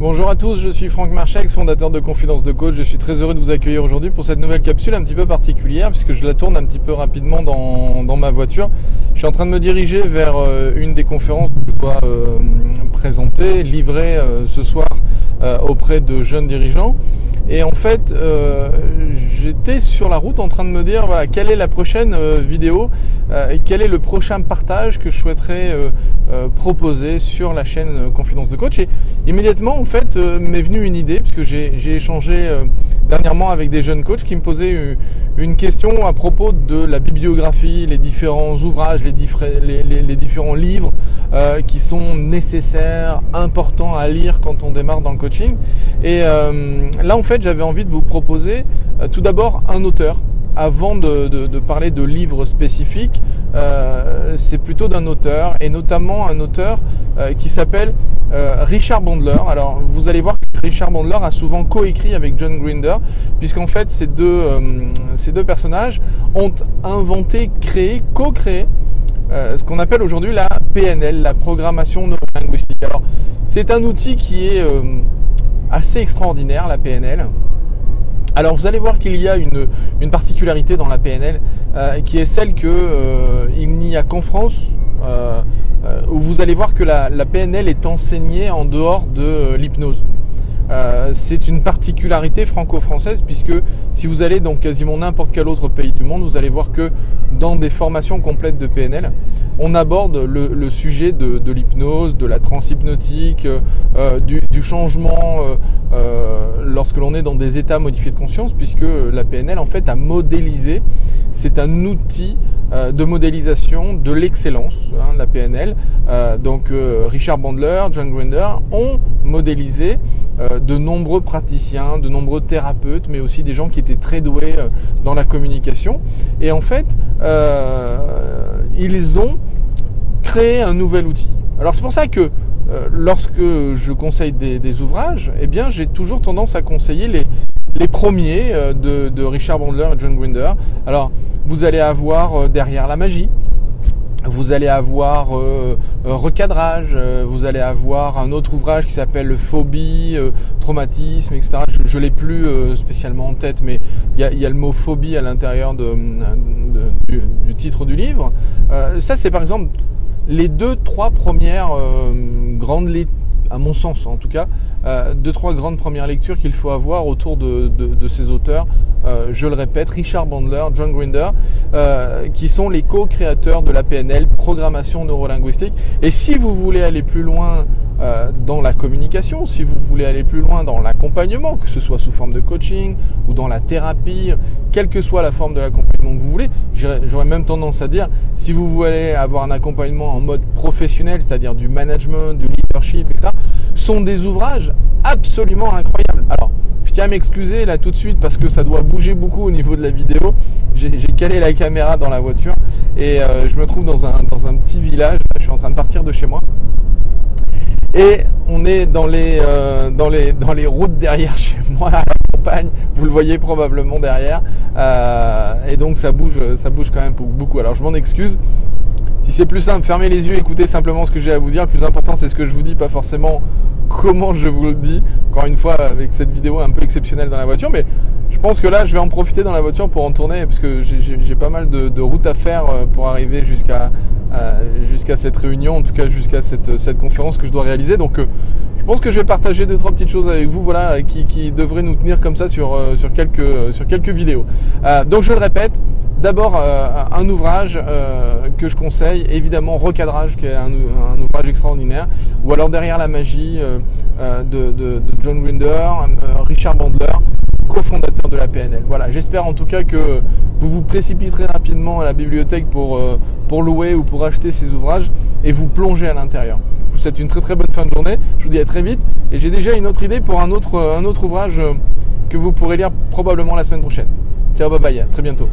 Bonjour à tous, je suis Franck Marchex, fondateur de Confidence de Coach. Je suis très heureux de vous accueillir aujourd'hui pour cette nouvelle capsule un petit peu particulière puisque je la tourne un petit peu rapidement dans, ma voiture. Je suis en train de me diriger vers euh, une des conférences que je dois euh, présenter, livrer euh, ce soir auprès de jeunes dirigeants. Et en fait, j'étais sur la route en train de me dire voilà, quelle est la prochaine vidéo et quel est le prochain partage que je souhaiterais proposer sur la chaîne Confidence de Coach? Et immédiatement, en fait, m'est venue une idée, puisque j'ai échangé dernièrement avec des jeunes coachs qui me posaient une question à propos de la bibliographie, les différents ouvrages, les, différents livres euh, qui sont nécessaires, importants à lire quand on démarre dans le coaching. Et euh, là, en fait, j'avais envie de vous proposer euh, tout d'abord un auteur avant de, parler de livres spécifiques, euh, c'est plutôt d'un auteur, et notamment un auteur euh, qui s'appelle euh, Richard Bandler. Alors vous allez voir que Richard Bandler a souvent coécrit avec John Grinder, puisqu'en fait ces deux, ces deux personnages ont inventé, créé, co-créé ce qu'on appelle aujourd'hui la PNL, la programmation neurolinguistique. Alors c'est un outil qui est assez extraordinaire, la PNL. Alors vous allez voir qu'il y a une, particularité dans la PNL euh, qui est celle qu'il euh, n'y a qu'en France euh, où vous allez voir que la, PNL est enseignée en dehors de l'hypnose. c'est une particularité franco-française puisque si vous allez dans quasiment n'importe quel autre pays du monde, vous allez voir que dans des formations complètes de PNL, on aborde le, sujet de, l'hypnose, de la transhypnotique, du, du, changement lorsque l'on est dans des états modifiés de conscience, puisque la PNL en fait a modélisé, c'est un outil euh, de modélisation de l'excellence, hein, la PNL. Euh, donc euh, Richard Bandler, John Grinder ont modélisé de nombreux praticiens, de nombreux thérapeutes, mais aussi des gens qui étaient très doués dans la communication. Et en fait, ils ont créé un nouvel outil. Alors c'est pour ça que euh, lorsque je conseille des, ouvrages, eh bien, j'ai toujours tendance à conseiller les, premiers euh, de, Richard Bandler et John Grinder. Alors, vous allez avoir euh, derrière la magie, vous allez avoir recadrage, vous allez avoir un autre ouvrage qui s'appelle phobie, traumatisme, etc. Je ne l'ai plus spécialement en tête, mais il y, a, le mot phobie à l'intérieur de, du, titre du livre. ça, c'est par exemple les deux, trois premières euh, grandes à mon sens en tout cas, euh, deux, trois grandes premières lectures qu'il faut avoir autour de, ces auteurs, euh, je le répète, Richard Bandler, John Grinder, qui sont les co-créateurs de la PNL, programmation neurolinguistique. Et si vous voulez aller plus loin dans la communication, si vous voulez aller plus loin dans l'accompagnement, que ce soit sous forme de coaching ou dans la thérapie, quelle que soit la forme de l'accompagnement que vous voulez, j'aurais même tendance à dire, si vous voulez avoir un accompagnement en mode professionnel, c'est-à-dire du management, du leadership, etc., sont des ouvrages absolument incroyables. Alors, je tiens à m'excuser là tout de suite parce que ça doit bouger beaucoup au niveau de la vidéo. J'ai calé la caméra dans la voiture et euh, je me trouve dans un, dans un petit village. Je suis en train de partir de chez moi. Et on est dans les, euh, dans les, dans les routes derrière chez moi, à la campagne. Vous le voyez probablement derrière. Euh, et donc ça bouge, ça bouge quand même beaucoup. Alors je m'en excuse. Si c'est plus simple, fermez les yeux, écoutez simplement ce que j'ai à vous dire. Le plus important, c'est ce que je vous dis, pas forcément comment je vous le dis. Encore une fois, avec cette vidéo un peu exceptionnelle dans la voiture, mais je pense que là, je vais en profiter dans la voiture pour en tourner, parce que j'ai pas mal de, routes à faire euh, pour arriver jusqu'à cette réunion, en tout cas jusqu'à cette, cette, conférence que je dois réaliser. Donc euh, je pense que je vais partager deux trois petites choses avec vous, voilà, qui, qui devraient nous tenir comme ça sur, euh, sur, quelques, sur quelques vidéos. Euh, donc je le répète, d'abord un ouvrage que je conseille, évidemment Recadrage, qui est un, ouvrage extraordinaire, ou alors Derrière la magie de, de, John Grinder, Richard Bandler, cofondateur de la PNL. Voilà, j'espère en tout cas que vous vous précipiterez rapidement à la bibliothèque pour, euh, pour louer ou pour acheter ces ouvrages et vous plonger à l'intérieur. Je vous souhaite une très très bonne fin de journée. Je vous dis à très vite. Et j'ai déjà une autre idée pour un autre, un autre ouvrage euh, que vous pourrez lire probablement la semaine prochaine. Ciao, bye bye, à très bientôt.